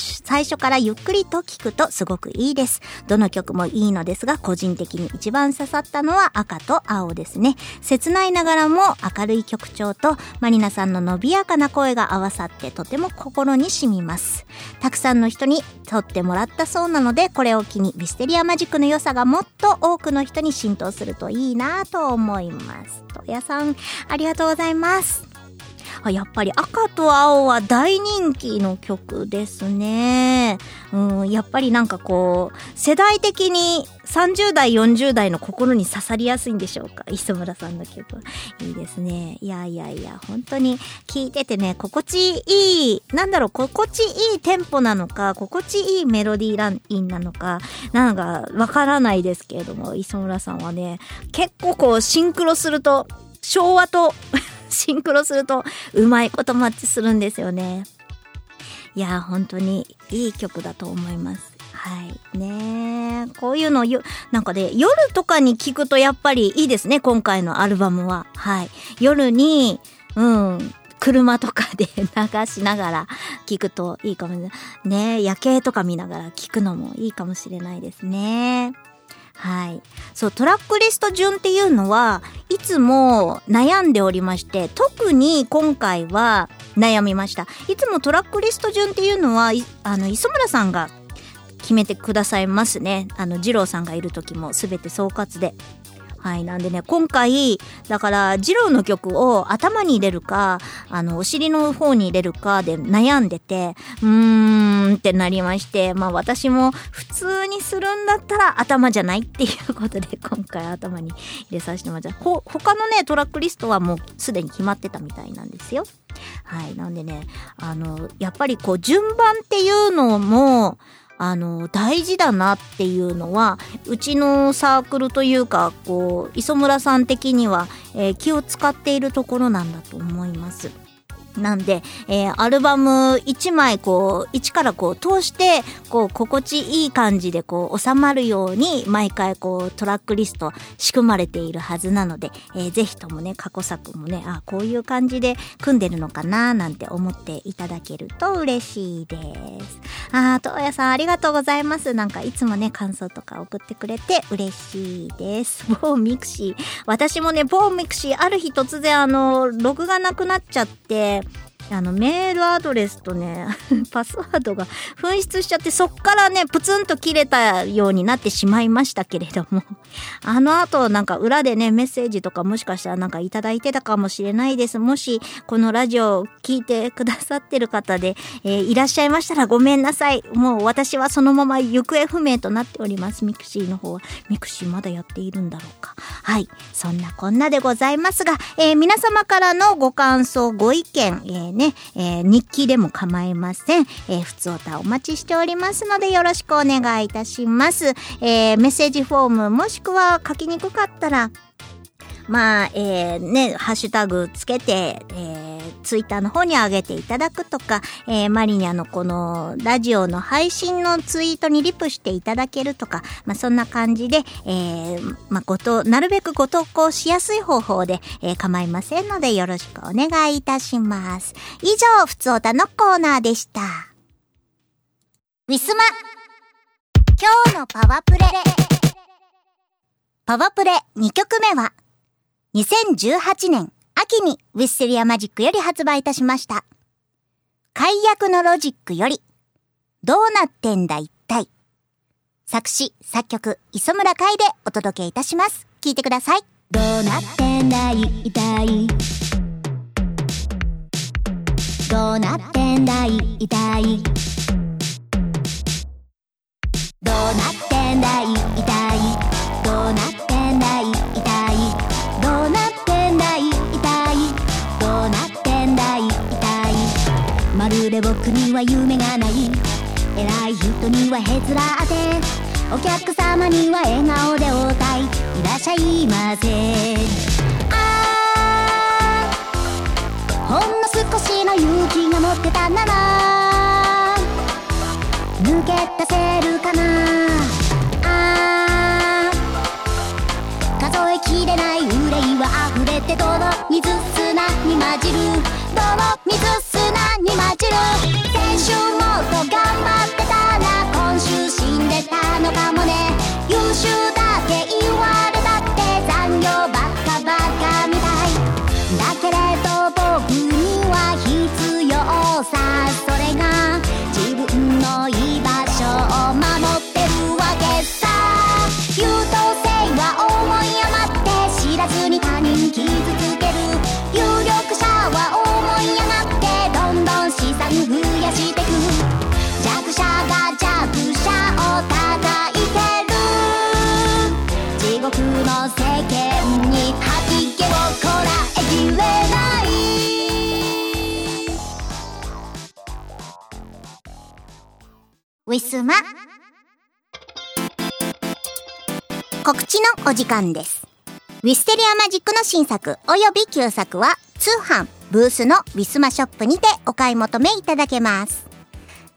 初からゆっくりと聴くとすごくいいです。どの曲もいいのですが、個人的に一番刺さったのは赤と青ですね。切ないながらも明るい曲調とマリナさんの伸びやかな声が合わさってとても心に染みます。たくさんの人に撮ってもらったそうなので、これを機にビステリアマジックの良さがもっと多くの人に浸透するといいなと思います。とやさん、ありがとうございます。やっぱり赤と青は大人気の曲ですね。うん、やっぱりなんかこう、世代的に30代、40代の心に刺さりやすいんでしょうか？磯村さんの曲。いいですね。いやいやいや、本当に聴いててね、心地いい、なんだろう、心地いいテンポなのか、心地いいメロディーラインなのか、なんかわからないですけれども、磯村さんはね、結構こう、シンクロすると、昭和とシンクロするとうまいことマッチするんですよね。いや、本当にいい曲だと思います。はい。ねこういうのよ、なんかね、夜とかに聞くとやっぱりいいですね、今回のアルバムは。はい。夜に、うん、車とかで <laughs> 流しながら聞くといいかもしれない。ね夜景とか見ながら聞くのもいいかもしれないですね。はい。そう、トラックリスト順っていうのは、いつも悩んでおりまして、特に今回は悩みました。いつもトラックリスト順っていうのは、あの、磯村さんが決めてくださいますね。あの、二郎さんがいる時も全て総括で。はい。なんでね、今回、だから、ジローの曲を頭に入れるか、あの、お尻の方に入れるかで悩んでて、うーんってなりまして、まあ私も普通にするんだったら頭じゃないっていうことで、今回頭に入れさせてもらった。ほ、他のね、トラックリストはもうすでに決まってたみたいなんですよ。はい。なんでね、あの、やっぱりこう、順番っていうのも、あの、大事だなっていうのは、うちのサークルというか、こう、磯村さん的には、えー、気を使っているところなんだと思います。なんで、えー、アルバム1枚こう、1からこう通して、こう、心地いい感じでこう、収まるように、毎回こう、トラックリスト仕組まれているはずなので、えー、ぜひともね、過去作もね、あ、こういう感じで組んでるのかな、なんて思っていただけると嬉しいです。あー、とやさんありがとうございます。なんかいつもね、感想とか送ってくれて嬉しいです。<laughs> 某ミクシー。私もね、某ミクシー、ある日突然あの、ログがなくなっちゃって、あのメールアドレスとね <laughs> パスワードが紛失しちゃってそっからねプツンと切れたようになってしまいましたけれども <laughs> あの後なんか裏でねメッセージとかもしかしたらなんかいただいてたかもしれないです。もしこのラジオを聞いてくださってる方で、えーいらっしゃいましたらごめんなさい。もう私はそのまま行方不明となっております。ミクシーの方は。ミクシーまだやっているんだろうか。はいそんなこんなでございますが、えー皆様からのご感想ご意見、えーね、えー日記でも構いません。えー、ふつおたお待ちしておりますのでよろしくお願いいたします。えーメッセージフォームもしくは書きにくかったら、まあ、えーね、ハッシュタグつけて、えーツイッターの方に上げていただくとか、えーマリニャのこのラジオの配信のツイートにリプしていただけるとか、まあそんな感じで、えーまあごと、なるべくご投稿しやすい方法で、えー構いませんのでよろしくお願いいたします。以上、ふつおたのコーナーでした。ウィスマ今日のパワプレパワプレ2曲目は、2018年秋にウィッセリアマジックより発売いたしました。解約のロジックより、どうなってんだ一体。作詞、作曲、磯村海でお届けいたします。聞いてください。どうなってんだい痛いどうなってんだい痛いどうなってんだい痛で僕には夢がない。偉い人にはへつらって。お客様には笑顔でお歌いらっしゃいませ。あほんの少しの勇気が持ってたな。ら抜け出せるかな。あ数えきれない憂いは溢れて泥水砂に混じる。泥水砂に混じる先週もっと頑張ってたら今週死んでたのかもね。優秀だって言われたって残業ばっかばっかみたい。だけれど僕には必要さ。それが自分のウィスマ告知のお時間です。ウィステリアマジックの新作および旧作は通販ブースのウィスマショップにてお買い求めいただけます。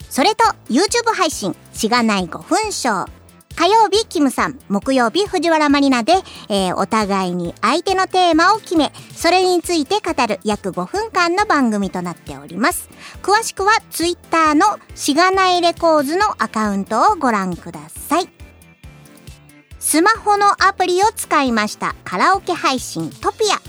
それと YouTube 配信しがない5分ショー。火曜日キムさん、木曜日藤原マリナで、えーお互いに相手のテーマを決め、それについて語る約5分間の番組となっております。詳しくは Twitter のしがないレコーズのアカウントをご覧ください。スマホのアプリを使いましたカラオケ配信トピア。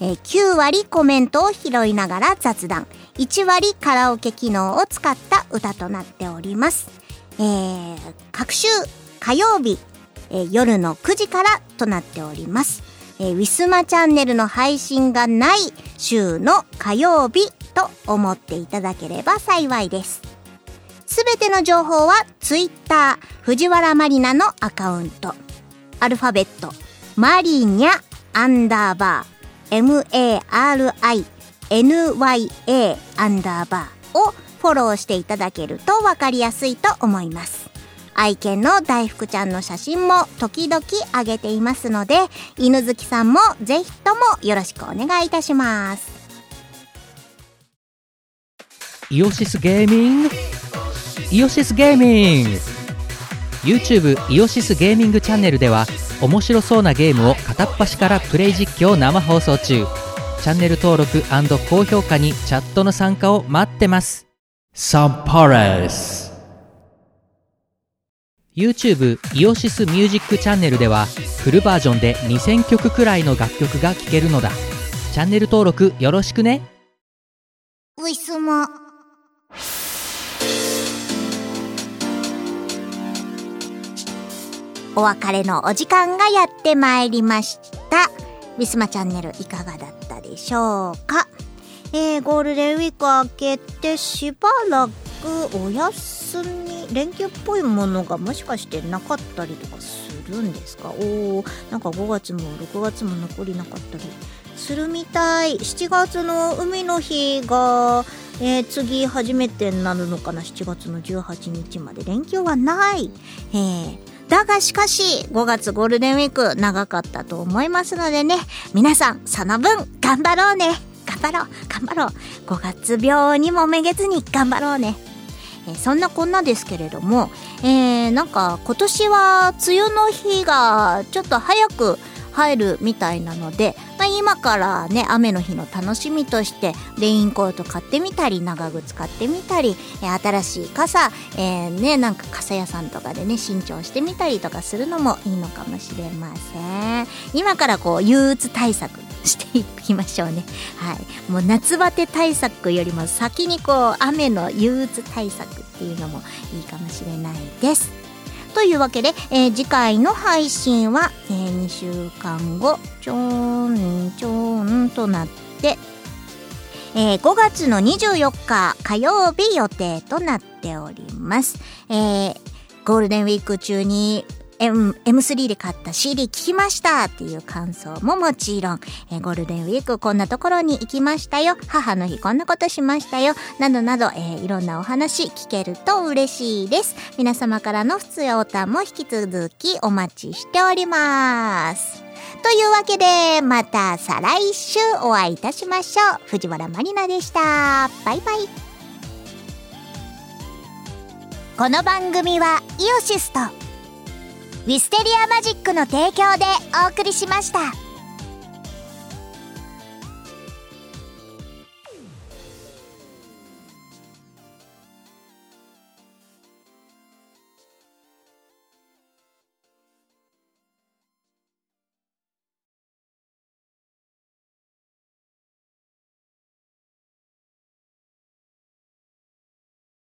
えー9割コメントを拾いながら雑談。1割カラオケ機能を使った歌となっております。えー、各週火曜日、えー夜の9時からとなっております。えーウィスマチャンネルの配信がない週の火曜日と思っていただければ幸いです。すべての情報はツイッター藤原マリナのアカウント。アルファベット、マリニャアンダーバー、M-A-R-I-N-Y-A アンダーバーをフォローしていただけるとわかりやすいと思います。愛犬の大福ちゃんの写真も時々上げていますので、犬好きさんもぜひともよろしくお願いいたします。イオシスゲーミング。イオシスゲーミング。YouTube イオシスゲーミングチャンネルでは面白そうなゲームを片っ端からプレイ実況生放送中。チャンネル登録高評価にチャットの参加を待ってます。サンパレス YouTube イオシスミュージックチャンネルではフルバージョンで2000曲くらいの楽曲が聴けるのだチャンネル登録よろしくねウィスマ。お別れのお時間がやってまいりました。ウィスマチャンネルいかがだったでしょうか？えー、ゴールデンウィーク明けてしばらくお休み、連休っぽいものがもしかしてなかったりとかするんですか？おー、なんか5月も6月も残りなかったりするみたい。7月の海の日が、えー次初めてになるのかな？7月の18日まで連休はない。えーだがしかし、5月ゴールデンウィーク長かったと思いますのでね、皆さん、その分、頑張ろうね。頑張ろう、頑張ろう。5月病にもめげずに頑張ろうね。えそんなこんなですけれども、えーなんか今年は梅雨の日がちょっと早く入るみたいなので、まあ、今からね雨の日の楽しみとしてレインコート買ってみたり長靴買ってみたり、え新しい傘、えーねなんか傘屋さんとかでね新調してみたりとかするのもいいのかもしれません今からこう憂鬱対策していきましょうね。はい。もう夏バテ対策よりも先にこう雨の憂鬱対策っていうのもいいかもしれないです。というわけで、えー次回の配信は、え2週間後ちょんちょんとなって、えー5月の24日火曜日予定となっております。えーゴールデンウィーク中に M、M3 で買った CD 聞きましたっていう感想ももちろん、えゴールデンウィークこんなところに行きましたよ。母の日こんなことしましたよ。などなど、えーいろんなお話聞けると嬉しいです。皆様からの普通おたも引き続きお待ちしております。というわけで、また再来週お会いいたしましょう。藤原まりなでした。バイバイ。この番組はイオシスとウィステリアマジックの提供でお送りしました。